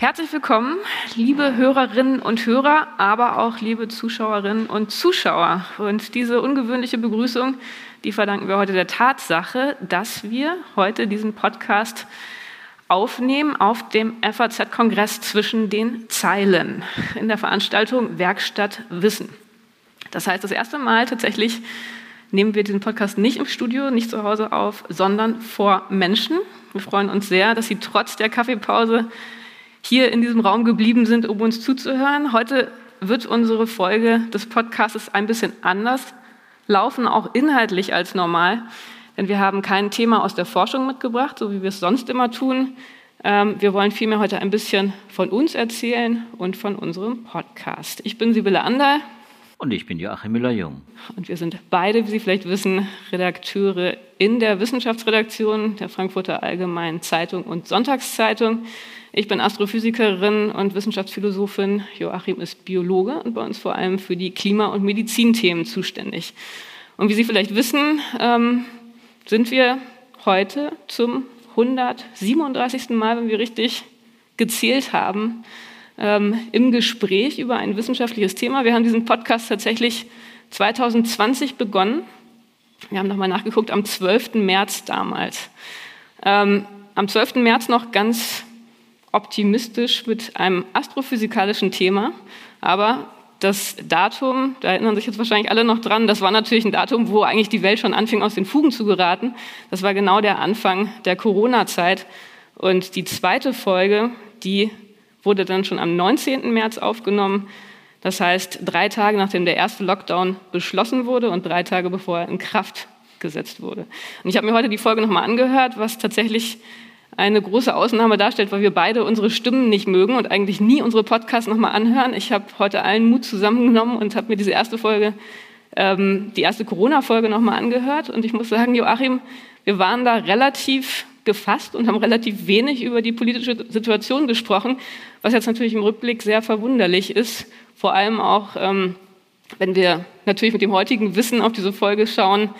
Herzlich willkommen, liebe Hörerinnen und Hörer, aber auch liebe Zuschauerinnen und Zuschauer. Und diese ungewöhnliche Begrüßung, die verdanken wir heute der Tatsache, dass wir heute diesen Podcast aufnehmen auf dem FAZ-Kongress zwischen den Zeilen in der Veranstaltung Werkstatt Wissen. Das heißt, das erste Mal tatsächlich nehmen wir diesen Podcast nicht im Studio, nicht zu Hause auf, sondern vor Menschen. Wir freuen uns sehr, dass Sie trotz der Kaffeepause hier in diesem Raum geblieben sind, um uns zuzuhören. Heute wird unsere Folge des Podcasts ein bisschen anders laufen, auch inhaltlich als normal, denn wir haben kein Thema aus der Forschung mitgebracht, so wie wir es sonst immer tun. Ähm, wir wollen vielmehr heute ein bisschen von uns erzählen und von unserem Podcast. Ich bin Sibylle Ander. Und ich bin Joachim Müller-Jung. Und wir sind beide, wie Sie vielleicht wissen, Redakteure in der Wissenschaftsredaktion der Frankfurter Allgemeinen Zeitung und Sonntagszeitung. Ich bin Astrophysikerin und Wissenschaftsphilosophin. Joachim ist Biologe und bei uns vor allem für die Klima- und Medizinthemen zuständig. Und wie Sie vielleicht wissen, ähm, sind wir heute zum 137. Mal, wenn wir richtig gezählt haben, ähm, im Gespräch über ein wissenschaftliches Thema. Wir haben diesen Podcast tatsächlich 2020 begonnen. Wir haben nochmal nachgeguckt, am 12. März damals. Ähm, am 12. März noch ganz optimistisch mit einem astrophysikalischen Thema, aber das Datum, da erinnern sich jetzt wahrscheinlich alle noch dran, das war natürlich ein Datum, wo eigentlich die Welt schon anfing, aus den Fugen zu geraten. Das war genau der Anfang der Corona-Zeit. Und die zweite Folge, die wurde dann schon am 19. März aufgenommen. Das heißt, drei Tage nachdem der erste Lockdown beschlossen wurde und drei Tage bevor er in Kraft gesetzt wurde. Und ich habe mir heute die Folge nochmal angehört, was tatsächlich eine große Ausnahme darstellt, weil wir beide unsere Stimmen nicht mögen und eigentlich nie unsere Podcasts nochmal anhören. Ich habe heute allen Mut zusammengenommen und habe mir diese erste Folge, ähm, die erste Corona-Folge nochmal angehört. Und ich muss sagen, Joachim, wir waren da relativ gefasst und haben relativ wenig über die politische Situation gesprochen, was jetzt natürlich im Rückblick sehr verwunderlich ist. Vor allem auch, ähm, wenn wir natürlich mit dem heutigen Wissen auf diese Folge schauen,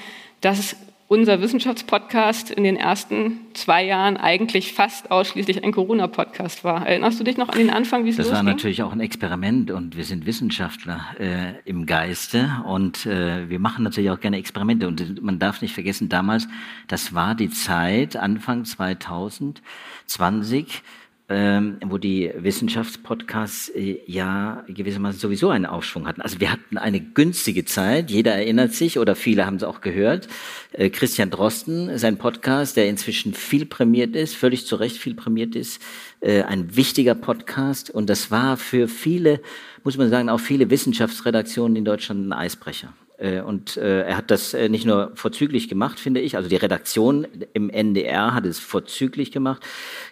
dass unser Wissenschaftspodcast in den ersten zwei Jahren eigentlich fast ausschließlich ein Corona-Podcast war. Erinnerst du dich noch an den Anfang, wie es Das losging? war natürlich auch ein Experiment und wir sind Wissenschaftler äh, im Geiste und äh, wir machen natürlich auch gerne Experimente und man darf nicht vergessen, damals, das war die Zeit, Anfang 2020, ähm, wo die Wissenschaftspodcasts äh, ja gewissermaßen sowieso einen Aufschwung hatten. Also wir hatten eine günstige Zeit, jeder erinnert sich oder viele haben es auch gehört. Äh, Christian Drosten, sein Podcast, der inzwischen viel prämiert ist, völlig zu Recht viel prämiert ist, äh, ein wichtiger Podcast und das war für viele, muss man sagen, auch viele Wissenschaftsredaktionen in Deutschland ein Eisbrecher. Äh, und äh, er hat das äh, nicht nur vorzüglich gemacht, finde ich. Also die Redaktion im NDR hat es vorzüglich gemacht.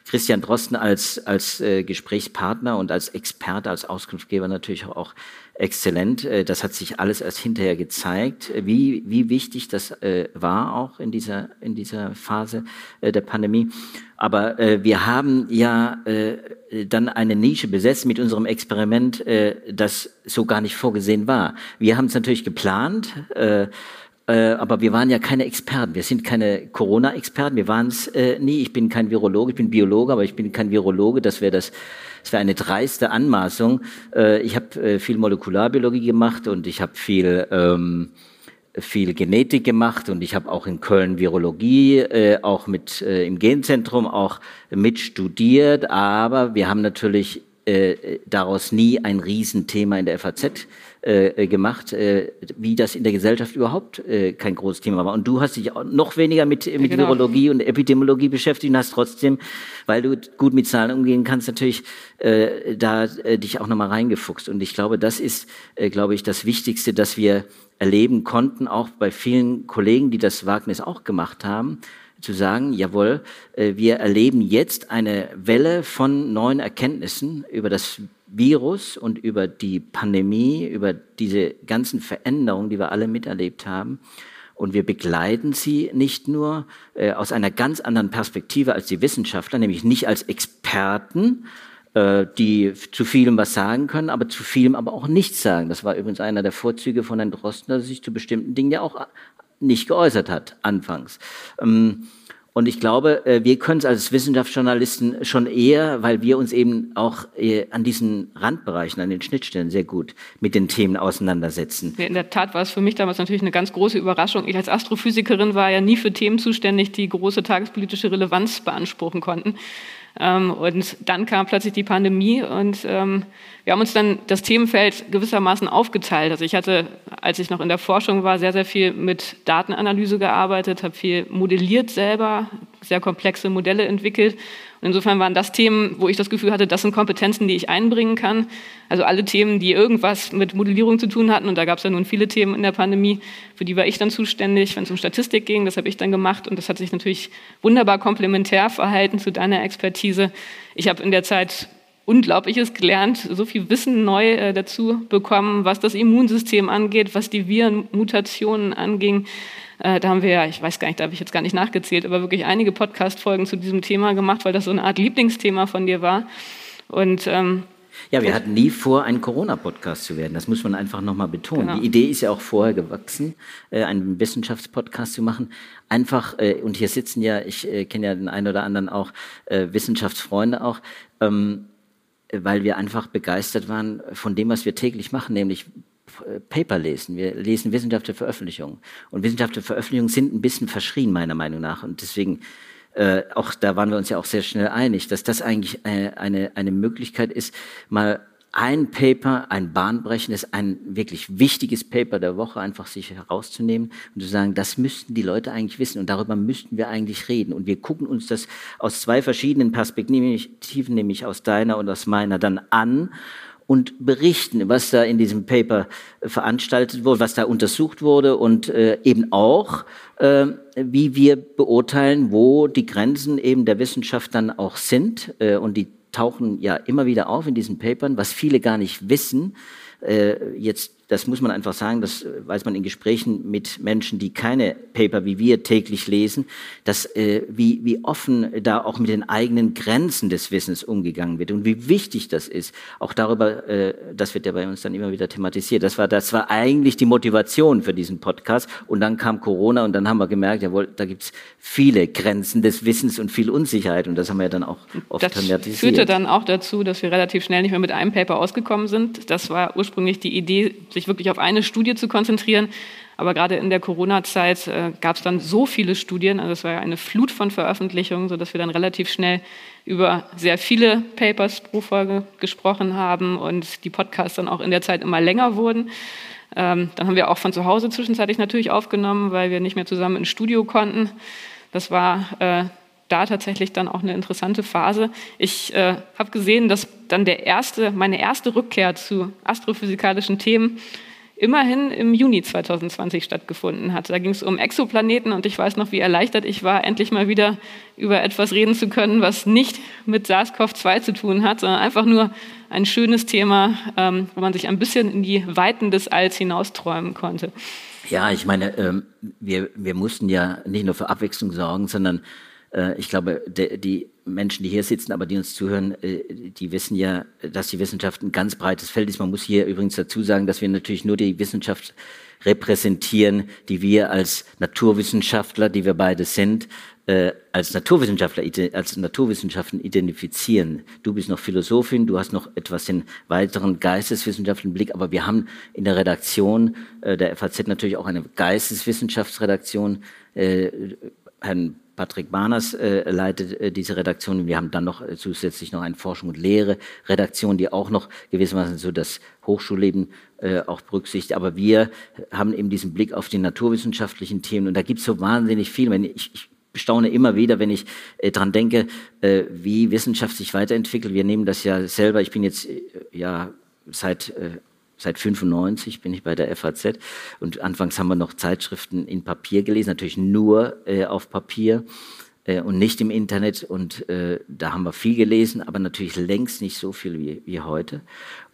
Christian Drosten als, als Gesprächspartner und als Experte, als Auskunftgeber natürlich auch exzellent. Das hat sich alles erst hinterher gezeigt, wie, wie wichtig das war auch in dieser, in dieser Phase der Pandemie. Aber äh, wir haben ja äh, dann eine Nische besetzt mit unserem Experiment, äh, das so gar nicht vorgesehen war. Wir haben es natürlich geplant, äh, äh, aber wir waren ja keine Experten. Wir sind keine Corona-Experten. Wir waren es äh, nie. Ich bin kein Virologe, ich bin Biologe, aber ich bin kein Virologe. Das wäre das, das wäre eine dreiste Anmaßung. Äh, ich habe äh, viel Molekularbiologie gemacht und ich habe viel ähm, viel Genetik gemacht und ich habe auch in Köln Virologie, äh, auch mit äh, im Genzentrum auch mit studiert, aber wir haben natürlich äh, daraus nie ein Riesenthema in der FAZ äh, gemacht, äh, wie das in der Gesellschaft überhaupt äh, kein großes Thema war. Und du hast dich auch noch weniger mit, mit genau. Virologie und Epidemiologie beschäftigt und hast trotzdem, weil du gut mit Zahlen umgehen kannst, natürlich äh, da äh, dich auch nochmal reingefuchst. Und ich glaube, das ist, äh, glaube ich, das Wichtigste, dass wir erleben konnten, auch bei vielen Kollegen, die das Wagnis auch gemacht haben, zu sagen, jawohl, äh, wir erleben jetzt eine Welle von neuen Erkenntnissen über das Virus und über die Pandemie, über diese ganzen Veränderungen, die wir alle miterlebt haben. Und wir begleiten sie nicht nur äh, aus einer ganz anderen Perspektive als die Wissenschaftler, nämlich nicht als Experten, äh, die zu vielem was sagen können, aber zu vielem aber auch nichts sagen. Das war übrigens einer der Vorzüge von Herrn Drosten, dass er sich zu bestimmten Dingen ja auch nicht geäußert hat, anfangs. Ähm, Und ich glaube, äh, wir können es als Wissenschaftsjournalisten schon eher, weil wir uns eben auch äh, an diesen Randbereichen, an den Schnittstellen sehr gut mit den Themen auseinandersetzen. In der Tat war es für mich damals natürlich eine ganz große Überraschung. Ich als Astrophysikerin war ja nie für Themen zuständig, die große tagespolitische Relevanz beanspruchen konnten. Ähm, und dann kam plötzlich die Pandemie und ähm, wir haben uns dann das Themenfeld gewissermaßen aufgeteilt. Also ich hatte, als ich noch in der Forschung war, sehr, sehr viel mit Datenanalyse gearbeitet, habe viel modelliert selber, sehr komplexe Modelle entwickelt und insofern waren das Themen, wo ich das Gefühl hatte, das sind Kompetenzen, die ich einbringen kann. Also alle Themen, die irgendwas mit Modellierung zu tun hatten. Und da gab es ja nun viele Themen in der Pandemie, für die war ich dann zuständig, wenn es um Statistik ging. Das habe ich dann gemacht. Und das hat sich natürlich wunderbar komplementär verhalten zu deiner Expertise. Ich habe in der Zeit Unglaubliches gelernt, so viel Wissen neu äh, dazu bekommen, was das Immunsystem angeht, was die Virenmutationen anging. Äh, da haben wir ja, ich weiß gar nicht, da habe ich jetzt gar nicht nachgezählt, aber wirklich einige Podcast-Folgen zu diesem Thema gemacht, weil das so eine Art Lieblingsthema von dir war. Und ähm, ja, wir hatten nie vor, ein Corona-Podcast zu werden. Das muss man einfach nochmal betonen. Genau. Die Idee ist ja auch vorher gewachsen, äh, einen Wissenschaftspodcast zu machen. Einfach, äh, und hier sitzen ja, ich äh, kenne ja den einen oder anderen auch, Wissenschaftsfreunde auch, ähm, weil wir einfach begeistert waren von dem, was wir täglich machen, nämlich Paper lesen. Wir lesen wissenschaftliche Veröffentlichungen. Und wissenschaftliche Veröffentlichungen sind ein bisschen verschrien, meiner Meinung nach. Und deswegen, äh, auch da waren wir uns ja auch sehr schnell einig, dass das eigentlich eine, äh, eine, eine Möglichkeit ist, mal ein Paper, ein bahnbrechendes, ein wirklich wichtiges Paper der Woche einfach sich herauszunehmen und zu sagen, das müssten die Leute eigentlich wissen und darüber müssten wir eigentlich reden. Und wir gucken uns das aus zwei verschiedenen Perspektiven, nämlich aus deiner und aus meiner, dann an und berichten, was da in diesem Paper veranstaltet wurde, was da untersucht wurde und äh, eben auch, äh, wie wir beurteilen, wo die Grenzen eben der Wissenschaft dann auch sind. Äh, und die tauchen ja immer wieder auf in diesen Papern, was viele gar nicht wissen. Äh, jetzt das muss man einfach sagen, das weiß man in Gesprächen mit Menschen, die keine Paper wie wir täglich lesen, dass äh, wie, wie offen da auch mit den eigenen Grenzen des Wissens umgegangen wird und wie wichtig das ist. Auch darüber, äh, das wird ja bei uns dann immer wieder thematisiert. Das war, das war eigentlich die Motivation für diesen Podcast. Und dann kam Corona und dann haben wir gemerkt, jawohl, da gibt's viele Grenzen des Wissens und viel Unsicherheit. Und das haben wir ja dann auch oft das thematisiert. Das führte dann auch dazu, dass wir relativ schnell nicht mehr mit einem Paper ausgekommen sind. Das war ursprünglich die Idee, sich wirklich auf eine Studie zu konzentrieren. Aber gerade in der Corona-Zeit äh, gab es dann so viele Studien, also es war ja eine Flut von Veröffentlichungen, sodass wir dann relativ schnell über sehr viele Papers pro Folge gesprochen haben und die Podcasts dann auch in der Zeit immer länger wurden. Ähm, dann haben wir auch von zu Hause zwischenzeitlich natürlich aufgenommen, weil wir nicht mehr zusammen ins Studio konnten. Das war äh, da tatsächlich dann auch eine interessante Phase. Ich äh, habe gesehen, dass dann der erste, meine erste Rückkehr zu astrophysikalischen Themen immerhin im Juni 2020 stattgefunden hat. Da ging es um Exoplaneten und ich weiß noch, wie erleichtert ich war, endlich mal wieder über etwas reden zu können, was nicht mit SARS-CoV-2 zu tun hat, sondern einfach nur ein schönes Thema, ähm, wo man sich ein bisschen in die Weiten des Alls hinausträumen konnte. Ja, ich meine, ähm, wir, wir mussten ja nicht nur für Abwechslung sorgen, sondern ich glaube, die Menschen, die hier sitzen, aber die uns zuhören, äh, die wissen ja, dass die Wissenschaft ein ganz breites Feld ist. Man muss hier übrigens dazu sagen, dass wir natürlich nur die Wissenschaft repräsentieren, die wir als Naturwissenschaftler, die wir beide sind, äh, als Naturwissenschaftler, als Naturwissenschaften identifizieren. Du bist noch Philosophin, du hast noch etwas den weiteren geisteswissenschaftlichen Blick, aber wir haben in der Redaktion der FAZ natürlich auch eine Geisteswissenschaftsredaktion. Herrn Patrick Barners äh, leitet äh, diese Redaktion. Wir haben dann noch äh, zusätzlich noch eine Forschung und Lehre Redaktion, die auch noch gewissermaßen so das Hochschulleben äh, auch berücksichtigt. Aber wir haben eben diesen Blick auf die naturwissenschaftlichen Themen und da gibt es so wahnsinnig viel. Wenn ich, ich staune immer wieder, wenn ich äh, dran denke, äh, wie Wissenschaft sich weiterentwickelt. Wir nehmen das ja selber. Ich bin jetzt äh, ja seit Seit 95 bin ich bei der FAZ und anfangs haben wir noch Zeitschriften in Papier gelesen, natürlich nur äh, auf Papier äh, und nicht im Internet. Und äh, da haben wir viel gelesen, aber natürlich längst nicht so viel wie, wie heute.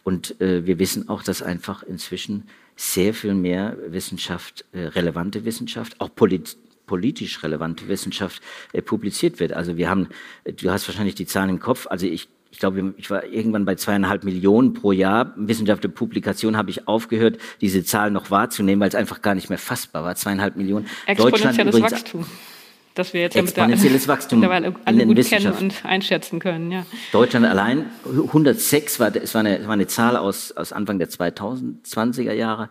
Und äh, wir wissen auch, dass einfach inzwischen sehr viel mehr Wissenschaft, äh, relevante Wissenschaft, auch polit politisch relevante Wissenschaft äh, publiziert wird. Also wir haben, du hast wahrscheinlich die Zahlen im Kopf, also ich ich glaube, ich war irgendwann bei zweieinhalb Millionen pro Jahr. Wissenschaftliche Publikation habe ich aufgehört, diese Zahl noch wahrzunehmen, weil es einfach gar nicht mehr fassbar war. Zweieinhalb Millionen. Exponentielles Wachstum. das wir jetzt Exponentielles Wachstum mittlerweile alle gut kennen und einschätzen können. Ja. Deutschland allein 106 war, es war eine, war eine Zahl aus, aus Anfang der 2020er Jahre.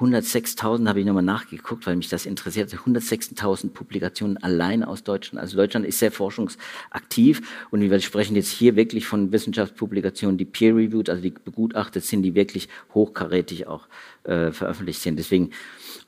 106.000 habe ich nochmal nachgeguckt, weil mich das interessiert. 106.000 Publikationen allein aus Deutschland. Also Deutschland ist sehr forschungsaktiv und wir sprechen jetzt hier wirklich von Wissenschaftspublikationen, die peer-reviewed, also die begutachtet sind, die wirklich hochkarätig auch äh, veröffentlicht sind. Deswegen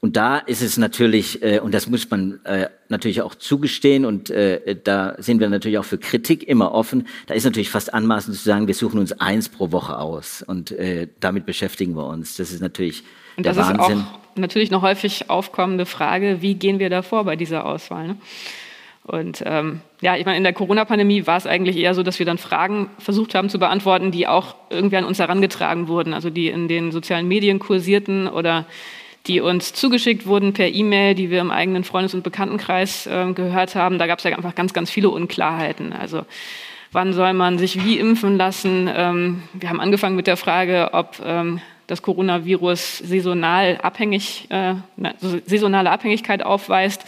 und da ist es natürlich, äh, und das muss man äh, natürlich auch zugestehen, und äh, da sind wir natürlich auch für Kritik immer offen, da ist natürlich fast anmaßend zu sagen, wir suchen uns eins pro Woche aus und äh, damit beschäftigen wir uns. Das ist natürlich und das der Wahnsinn. ist auch natürlich eine häufig aufkommende Frage, wie gehen wir da vor bei dieser Auswahl? Ne? Und ähm, ja, ich meine, in der Corona-Pandemie war es eigentlich eher so, dass wir dann Fragen versucht haben zu beantworten, die auch irgendwie an uns herangetragen wurden, also die in den sozialen Medien kursierten oder die uns zugeschickt wurden per E-Mail, die wir im eigenen Freundes- und Bekanntenkreis äh, gehört haben. Da gab es ja einfach ganz, ganz viele Unklarheiten. Also wann soll man sich wie impfen lassen? Ähm, wir haben angefangen mit der Frage, ob ähm, das Coronavirus saisonal abhängig, äh, saisonale Abhängigkeit aufweist.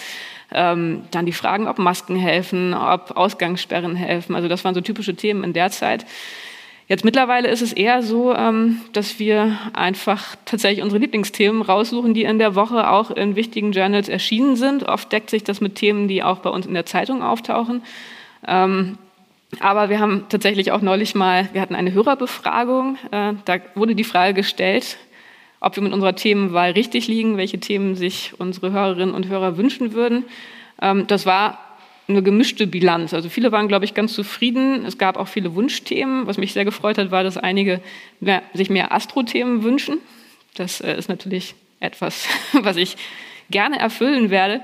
Ähm, dann die Fragen, ob Masken helfen, ob Ausgangssperren helfen. Also das waren so typische Themen in der Zeit. Jetzt mittlerweile ist es eher so, ähm, dass wir einfach tatsächlich unsere Lieblingsthemen raussuchen, die in der Woche auch in wichtigen Journals erschienen sind. Oft deckt sich das mit Themen, die auch bei uns in der Zeitung auftauchen. Ähm, aber wir haben tatsächlich auch neulich mal, wir hatten eine Hörerbefragung, äh, da wurde die Frage gestellt, ob wir mit unserer Themenwahl richtig liegen, welche Themen sich unsere Hörerinnen und Hörer wünschen würden. Ähm, das war eine gemischte Bilanz. Also viele waren, glaube ich, ganz zufrieden. Es gab auch viele Wunschthemen. Was mich sehr gefreut hat, war, dass einige mehr, sich mehr Astro-Themen wünschen. Das äh, ist natürlich etwas, was ich gerne erfüllen werde.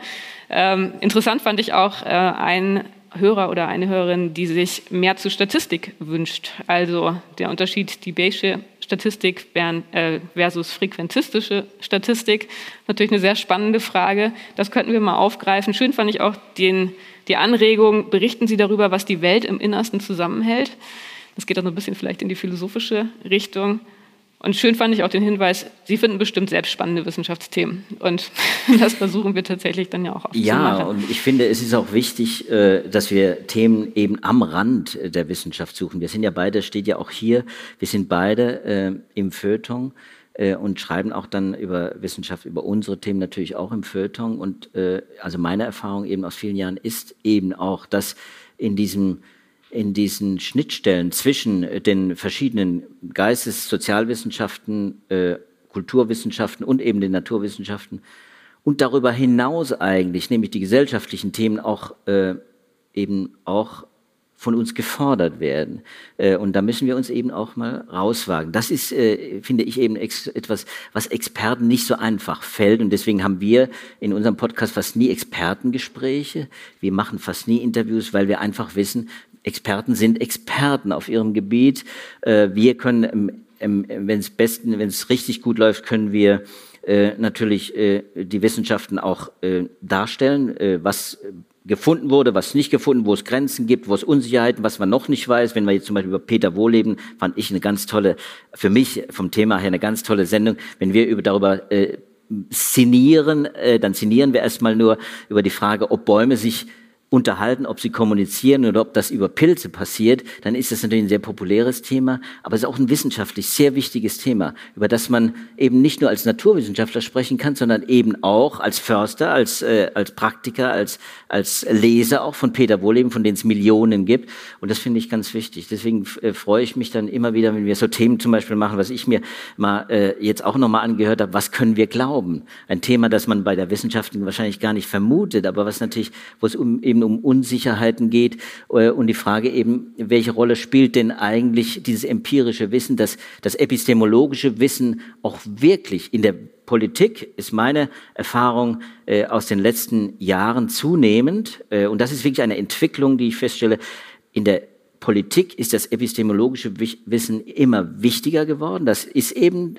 Ähm, interessant fand ich auch äh, ein Hörer oder eine Hörerin, die sich mehr zu Statistik wünscht. Also der Unterschied, die Bayesche Statistik äh, versus frequentistische Statistik. Natürlich eine sehr spannende Frage. Das könnten wir mal aufgreifen. Schön fand ich auch den die Anregung, berichten Sie darüber, was die Welt im Innersten zusammenhält. Das geht dann so ein bisschen vielleicht in die philosophische Richtung. Und schön fand ich auch den Hinweis, Sie finden bestimmt selbst spannende Wissenschaftsthemen. Und das versuchen wir tatsächlich dann ja auch aufzumachen. Ja, und ich finde, es ist auch wichtig, äh, dass wir Themen eben am Rand der Wissenschaft suchen. Wir sind ja beide, steht ja auch hier, wir sind beide äh, im äh, und schreiben auch dann über Wissenschaft, über unsere Themen natürlich auch im Feuilleton. Und äh, also meine Erfahrung eben aus vielen Jahren ist eben auch, dass in diesem in diesen Schnittstellen zwischen den verschiedenen Geistes-, Sozialwissenschaften, äh, Kulturwissenschaften und eben den Naturwissenschaften und darüber hinaus eigentlich, nämlich die gesellschaftlichen Themen auch äh, eben auch von uns gefordert werden. Äh, und da müssen wir uns eben auch mal rauswagen. Das ist, äh, finde ich, eben etwas, was Experten nicht so einfach fällt. Und deswegen haben wir in unserem Podcast fast nie Expertengespräche. Wir machen fast nie Interviews, weil wir einfach wissen, Experten sind Experten auf ihrem Gebiet. Äh, wir können, wenn es besten, wenn es richtig gut läuft, können wir natürlich die Wissenschaften auch darstellen, was gefunden wurde, was nicht gefunden, wo es Grenzen gibt, wo es Unsicherheiten, was man noch nicht weiß. Wenn wir jetzt zum Beispiel über Peter Wohleben, fand ich eine ganz tolle, für mich vom Thema her eine ganz tolle Sendung. Wenn wir über darüber äh, szenieren, äh, dann szenieren wir erstmal nur über die Frage, ob Bäume sich unterhalten, ob sie kommunizieren oder ob das über Pilze passiert, dann ist das natürlich ein sehr populäres Thema, aber es ist auch ein wissenschaftlich sehr wichtiges Thema, über das man eben nicht nur als Naturwissenschaftler sprechen kann, sondern eben auch als Förster, als, äh, als Praktiker, als, als Leser auch von Peter Wohleben, von denen es Millionen gibt. Und das finde ich ganz wichtig. Deswegen äh, freue ich mich dann immer wieder, wenn wir so Themen zum Beispiel machen, was ich mir mal äh, jetzt auch nochmal angehört habe, was können wir glauben? Ein Thema, das man bei der Wissenschaft wahrscheinlich gar nicht vermutet, aber was natürlich, wo es um eben eben um Unsicherheiten geht äh, und die Frage eben, welche Rolle spielt denn eigentlich dieses empirische Wissen, das, das epistemologische Wissen auch wirklich in der Politik ist meine Erfahrung äh, aus den letzten Jahren zunehmend, äh, und das ist wirklich eine Entwicklung, die ich feststelle, in der Politik ist das epistemologische Wissen immer wichtiger geworden. Das ist eben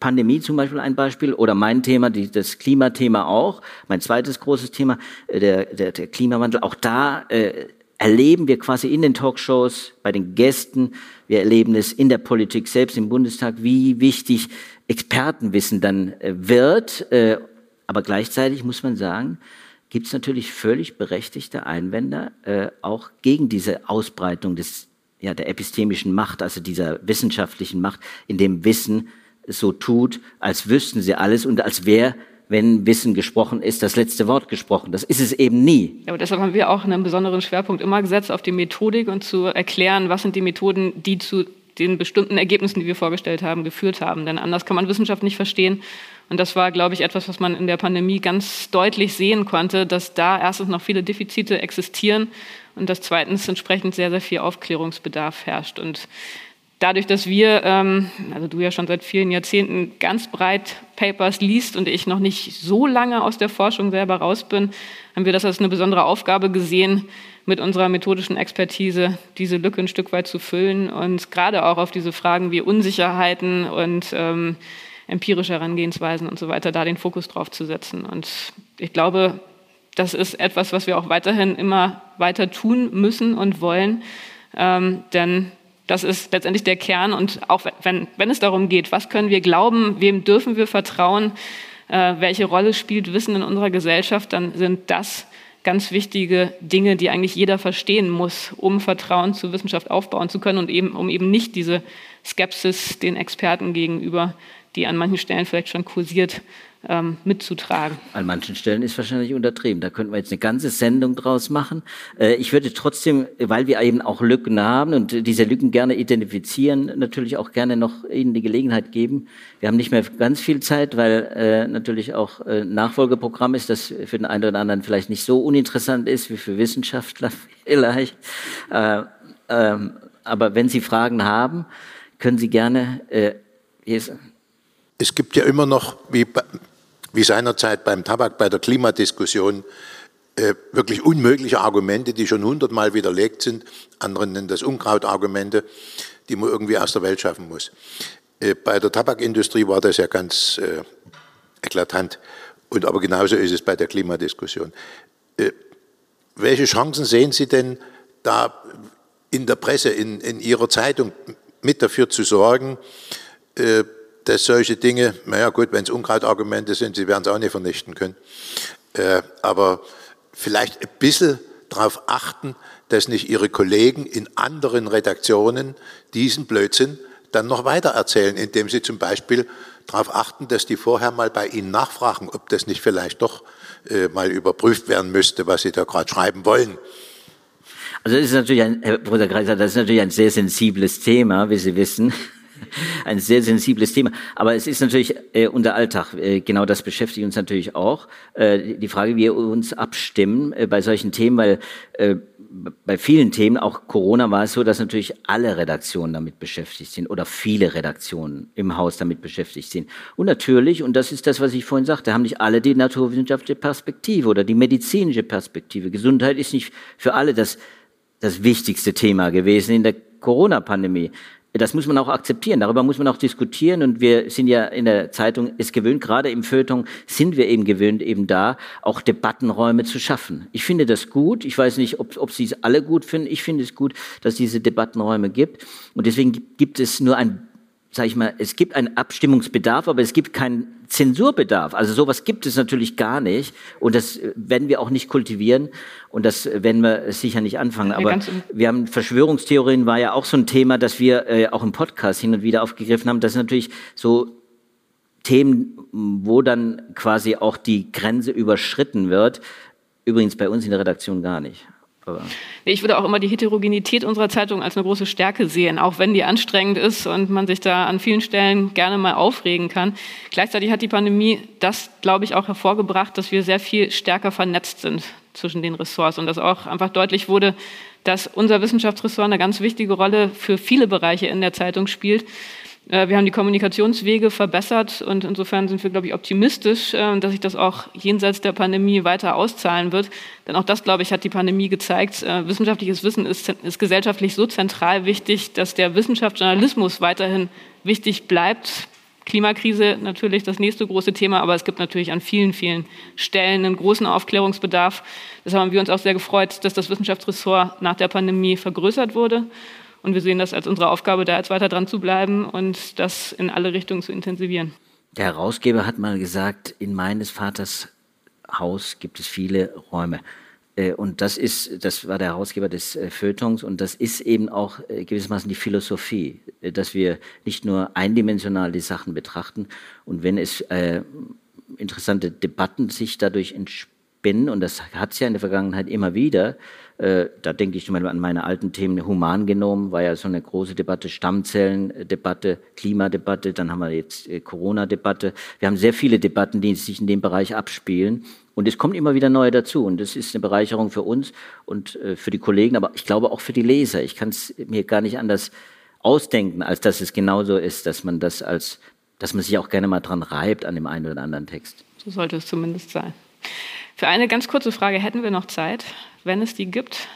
Pandemie zum Beispiel ein Beispiel oder mein Thema, die, das Klimathema auch, mein zweites großes Thema, äh, der, der, der Klimawandel. Auch da äh, erleben wir quasi in den Talkshows, bei den Gästen, wir erleben es in der Politik, selbst im Bundestag, wie wichtig Expertenwissen dann äh, wird. Äh, aber gleichzeitig muss man sagen, gibt es natürlich völlig berechtigte Einwände, äh, auch gegen diese Ausbreitung des, ja, der epistemischen Macht, also dieser wissenschaftlichen Macht, in dem Wissen so tut, als wüssten sie alles und als wäre wenn Wissen gesprochen ist, das letzte Wort gesprochen. Das ist es eben nie. Ja, aber deshalb haben wir auch einen besonderen Schwerpunkt immer gesetzt auf die Methodik und zu erklären, was sind die Methoden, die zu den bestimmten Ergebnissen, die wir vorgestellt haben, geführt haben. Denn anders kann man Wissenschaft nicht verstehen. Und das war, glaube ich, etwas, was man in der Pandemie ganz deutlich sehen konnte, dass da erstens noch viele Defizite existieren und dass zweitens entsprechend sehr, sehr viel Aufklärungsbedarf herrscht. Und dadurch, dass wir, ähm, also du ja schon seit vielen Jahrzehnten ganz breit Papers liest und ich noch nicht so lange aus der Forschung selber raus bin, haben wir das als eine besondere Aufgabe gesehen, mit unserer methodischen Expertise diese Lücke ein Stück weit zu füllen und gerade auch auf diese Fragen wie Unsicherheiten und ähm, empirische Herangehensweisen und so weiter da den Fokus drauf zu setzen. Und ich glaube, das ist etwas, was wir auch weiterhin immer weiter tun müssen und wollen, ähm, denn das ist letztendlich der Kern. Und auch wenn, wenn es darum geht, was können wir glauben, wem dürfen wir vertrauen, äh, welche Rolle spielt Wissen in unserer Gesellschaft, dann sind das ganz wichtige Dinge, die eigentlich jeder verstehen muss, um Vertrauen zur Wissenschaft aufbauen zu können und eben, um eben nicht diese Skepsis den Experten gegenüber, die an manchen Stellen vielleicht schon kursiert, ähm, mitzutragen. An manchen Stellen ist wahrscheinlich untertrieben. Da könnten wir jetzt eine ganze Sendung draus machen. Äh, ich würde trotzdem, weil wir eben auch Lücken haben und diese Lücken gerne identifizieren, natürlich auch gerne noch Ihnen die Gelegenheit geben. Wir haben nicht mehr ganz viel Zeit, weil äh, natürlich auch äh, Nachfolgeprogramm ist, das für den einen oder anderen vielleicht nicht so uninteressant ist wie für Wissenschaftler vielleicht. Äh, ähm, aber wenn Sie Fragen haben, können Sie gerne. Äh, es gibt ja immer noch, wie wie seinerzeit beim Tabak, bei der Klimadiskussion, äh, wirklich unmögliche Argumente, die schon hundertmal widerlegt sind. Andere nennen das Unkrautargumente, die man irgendwie aus der Welt schaffen muss. Äh, bei der Tabakindustrie war das ja ganz äh, eklatant. Und aber genauso ist es bei der Klimadiskussion. Äh, welche Chancen sehen Sie denn da in der Presse, in, in Ihrer Zeitung mit dafür zu sorgen, äh, dass solche Dinge, naja gut, wenn es Unkrautargumente sind, sie werden es auch nicht vernichten können, äh, aber vielleicht ein bisschen darauf achten, dass nicht ihre Kollegen in anderen Redaktionen diesen Blödsinn dann noch weiter erzählen, indem sie zum Beispiel darauf achten, dass die vorher mal bei ihnen nachfragen, ob das nicht vielleicht doch äh, mal überprüft werden müsste, was sie da gerade schreiben wollen. Also das ist natürlich ein, Herr Professor Kreiser, das ist natürlich ein sehr sensibles Thema, wie Sie wissen. ein sehr sensibles Thema. Aber es ist natürlich äh, unser Alltag. Äh, genau das beschäftigt uns natürlich auch. Äh, die Frage, wie wir uns abstimmen äh, bei solchen Themen, weil äh, bei vielen Themen, auch Corona war es so, dass natürlich alle Redaktionen damit beschäftigt sind oder viele Redaktionen im Haus damit beschäftigt sind. Und natürlich, und das ist das, was ich vorhin sagte, haben nicht alle die naturwissenschaftliche Perspektive oder die medizinische Perspektive. Gesundheit ist nicht für alle das, das wichtigste Thema gewesen in der Corona-Pandemie das muss man auch akzeptieren, darüber muss man auch diskutieren. Und wir sind ja in der Zeitung es gewöhnt, gerade im Feuilleton sind wir eben gewöhnt, eben da auch Debattenräume zu schaffen. Ich finde das gut, ich weiß nicht, ob, ob Sie es alle gut finden, ich finde es gut, dass es diese Debattenräume gibt. Und deswegen gibt es nur ein sage ich mal, es gibt einen Abstimmungsbedarf, aber es gibt keinen Zensurbedarf. Also sowas gibt es natürlich gar nicht und das werden wir auch nicht kultivieren und das werden wir sicher nicht anfangen. Aber wir haben Verschwörungstheorien war ja auch so ein Thema, das wir äh, auch im Podcast hin und wieder aufgegriffen haben. Das sind natürlich so Themen, wo dann quasi auch die Grenze überschritten wird. Übrigens bei uns in der Redaktion gar nicht. Ich würde auch immer die Heterogenität unserer Zeitung als eine große Stärke sehen, auch wenn die anstrengend ist und man sich da an vielen Stellen gerne mal aufregen kann. Gleichzeitig hat die Pandemie das, glaube ich, auch hervorgebracht, dass wir sehr viel stärker vernetzt sind zwischen den Ressorts und dass auch einfach deutlich wurde, dass unser Wissenschaftsressort eine ganz wichtige Rolle für viele Bereiche in der Zeitung spielt wir haben die Kommunikationswege verbessert und insofern sind wir, glaube ich, optimistisch, äh, dass sich das auch jenseits der Pandemie weiter auszahlen wird. Denn auch das, glaube ich, hat die Pandemie gezeigt. Äh, wissenschaftliches Wissen ist, ist gesellschaftlich so zentral wichtig, dass der Wissenschaftsjournalismus weiterhin wichtig bleibt. Klimakrise natürlich das nächste große Thema, aber es gibt natürlich an vielen, vielen Stellen einen großen Aufklärungsbedarf. Deshalb haben wir uns auch sehr gefreut, dass das Wissenschaftsressort nach der Pandemie vergrößert wurde. Und wir sehen das als unsere Aufgabe, da jetzt weiter dran zu bleiben und das in alle Richtungen zu intensivieren. Der Herausgeber hat mal gesagt, in meines Vaters Haus gibt es viele Räume. Äh, und das ist, das war der Herausgeber des äh, Feuilletons und das ist eben auch äh, gewissermaßen die Philosophie, dass wir nicht nur eindimensional die Sachen betrachten und wenn es interessante Debatten sich dadurch entspinnen und das hat es ja in der Vergangenheit immer wieder, äh, da denke ich zum Beispiel an meine alten Themen, Humangenom war ja so eine große Debatte, Stammzellendebatte, Klimadebatte, dann haben wir jetzt äh, Corona-Debatte. Wir haben sehr viele Debatten, die sich in dem Bereich abspielen. Und es kommen immer wieder neue dazu. Und das ist eine Bereicherung für uns und äh, für die Kollegen, aber ich glaube auch für die Leser. Ich kann es mir gar nicht anders ausdenken, als dass es genauso ist, dass man das als, dass man sich auch gerne mal dran reibt an dem einen oder anderen Text. So sollte es zumindest sein. Für eine ganz kurze Frage hätten wir noch Zeit, wenn es die gibt.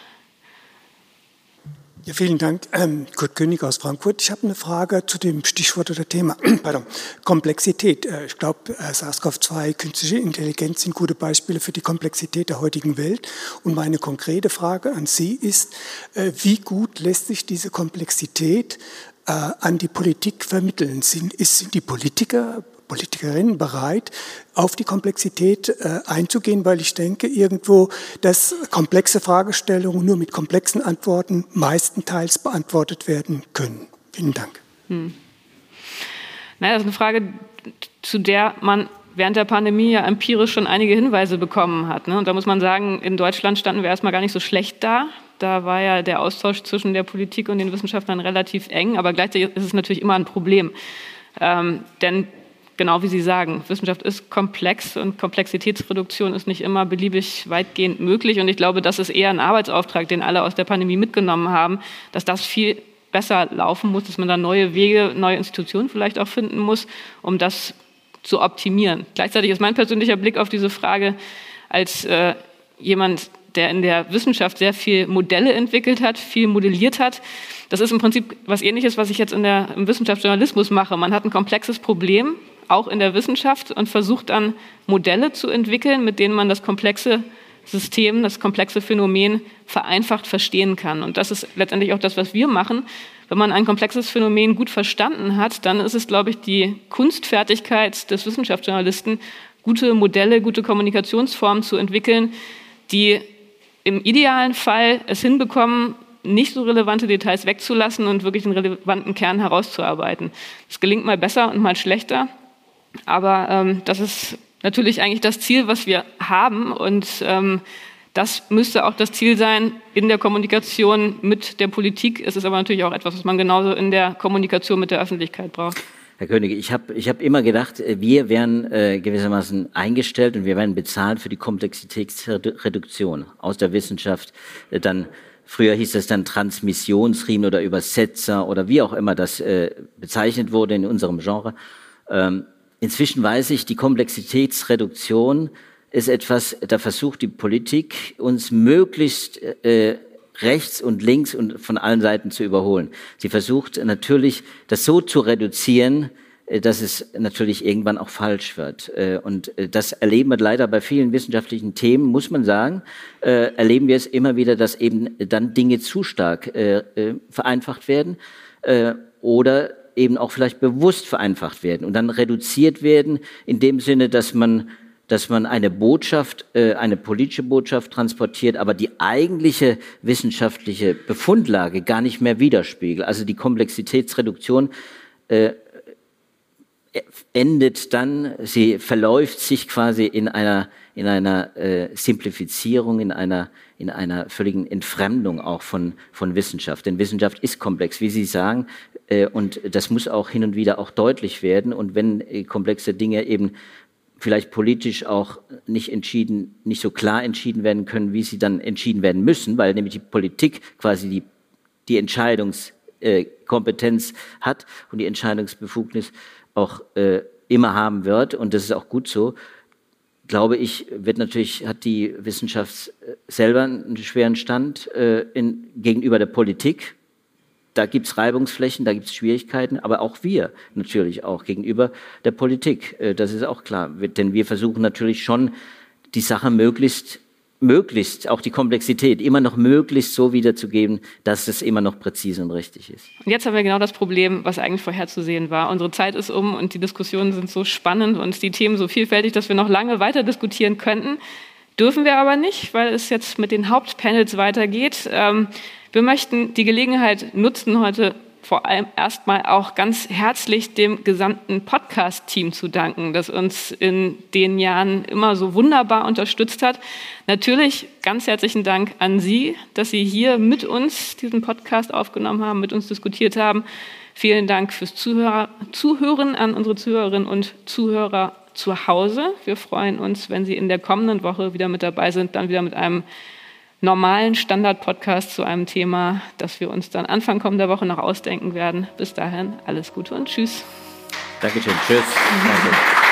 Ja, vielen Dank. Ähm, Kurt König aus Frankfurt. Ich habe eine Frage zu dem Stichwort oder Thema Pardon, Komplexität. Äh, ich glaube, äh, SARS-CoV-2, künstliche Intelligenz sind gute Beispiele für die Komplexität der heutigen Welt. Und meine konkrete Frage an Sie ist, äh, wie gut lässt sich diese Komplexität äh, an die Politik vermitteln? Sind, ist, sind die Politiker Politikerinnen bereit, auf die Komplexität äh, einzugehen, weil ich denke irgendwo, dass komplexe Fragestellungen nur mit komplexen Antworten meistenteils beantwortet werden können. Vielen Dank. Hm. Naja, das ist eine Frage, zu der man während der Pandemie ja empirisch schon einige Hinweise bekommen hat. Ne? Und da muss man sagen, in Deutschland standen wir erstmal gar nicht so schlecht da. Da war ja der Austausch zwischen der Politik und den Wissenschaftlern relativ eng, aber gleichzeitig ist es natürlich immer ein Problem. Ähm, denn genau wie Sie sagen, Wissenschaft ist komplex und Komplexitätsreduktion ist nicht immer beliebig weitgehend möglich. Und ich glaube, das ist eher ein Arbeitsauftrag, den alle aus der Pandemie mitgenommen haben, dass das viel besser laufen muss, dass man da neue Wege, neue Institutionen vielleicht auch finden muss, um das zu optimieren. Gleichzeitig ist mein persönlicher Blick auf diese Frage als äh, jemand, der in der Wissenschaft sehr viel Modelle entwickelt hat, viel modelliert hat. Das ist im Prinzip was Ähnliches, was ich jetzt in der, im Wissenschaftsjournalismus mache. Man hat ein komplexes Problem, auch in der Wissenschaft und versucht dann Modelle zu entwickeln, mit denen man das komplexe System, das komplexe Phänomen vereinfacht verstehen kann. Und das ist letztendlich auch das, was wir machen. Wenn man ein komplexes Phänomen gut verstanden hat, dann ist es, glaube ich, die Kunstfertigkeit des Wissenschaftsjournalisten, gute Modelle, gute Kommunikationsformen zu entwickeln, die im idealen Fall es hinbekommen, nicht so relevante Details wegzulassen und wirklich den relevanten Kern herauszuarbeiten. Das gelingt mal besser und mal schlechter. Aber ähm, das ist natürlich eigentlich das Ziel, was wir haben. Und ähm, das müsste auch das Ziel sein in der Kommunikation mit der Politik. Es ist aber natürlich auch etwas, was man genauso in der Kommunikation mit der Öffentlichkeit braucht. Herr König, ich habe ich hab immer gedacht, äh, wir wären äh, gewissermaßen eingestellt und wir werden bezahlt für die Komplexitätsreduktion aus der Wissenschaft. Äh, dann früher hieß es dann Transmissionsriemen oder Übersetzer oder wie auch immer das äh, bezeichnet wurde in unserem Genre. Ähm, Inzwischen weiß ich, die Komplexitätsreduktion ist etwas, da versucht die Politik uns möglichst äh, rechts und links und von allen Seiten zu überholen. Sie versucht natürlich, das so zu reduzieren, äh, dass es natürlich irgendwann auch falsch wird. Äh, und äh, das erleben wir leider bei vielen wissenschaftlichen Themen, muss man sagen, erleben wir es immer wieder, dass eben dann Dinge zu stark vereinfacht werden oder eben auch vielleicht bewusst vereinfacht werden und dann reduziert werden in dem Sinne, dass man dass man eine Botschaft, äh, eine politische Botschaft transportiert, aber die eigentliche wissenschaftliche Befundlage gar nicht mehr widerspiegelt. Also die Komplexitätsreduktion äh, endet dann, sie verläuft sich quasi in einer in einer äh, Simplifizierung, in einer in einer völligen Entfremdung auch von von Wissenschaft. Denn Wissenschaft ist komplex, wie Sie sagen, und das muss auch hin und wieder auch deutlich werden. Und wenn äh, komplexe Dinge eben vielleicht politisch auch nicht entschieden, nicht so klar entschieden werden können, wie sie dann entschieden werden müssen, weil nämlich die Politik quasi die, die Entscheidungskompetenz äh, hat und die Entscheidungsbefugnis auch äh, immer haben wird. Und das ist auch gut so. Glaube ich, wird natürlich, hat die Wissenschaft selber einen schweren Stand äh, in, gegenüber der Politik, da gibt es Reibungsflächen, da gibt es Schwierigkeiten, aber auch wir natürlich auch gegenüber der Politik. Äh, das ist auch klar. Denn wir versuchen natürlich schon, die Sache möglichst möglichst, auch die Komplexität, immer noch möglichst so wiederzugeben, dass es immer noch präzise und richtig ist. Und jetzt haben wir genau das Problem, was eigentlich vorherzusehen war. Unsere Zeit ist um und die Diskussionen sind so spannend und die Themen so vielfältig, dass wir noch lange weiter diskutieren könnten. Dürfen wir aber nicht, weil es jetzt mit den Hauptpanels weitergeht. Ähm, wir möchten die Gelegenheit nutzen, heute vor allem erstmal auch ganz herzlich dem gesamten Podcast-Team zu danken, das uns in den Jahren immer so wunderbar unterstützt hat. Natürlich ganz herzlichen Dank an Sie, dass Sie hier mit uns diesen Podcast aufgenommen haben, mit uns diskutiert haben. Vielen Dank fürs Zuhörer, Zuhören an unsere Zuhörerinnen und Zuhörer zu Hause. Wir freuen uns, wenn Sie in der kommenden Woche wieder mit dabei sind, dann wieder mit einem normalen Standard-Podcast zu einem Thema, das wir uns dann Anfang kommender Woche noch ausdenken werden. Bis dahin alles Gute und Tschüss. Dankeschön. Tschüss. Danke.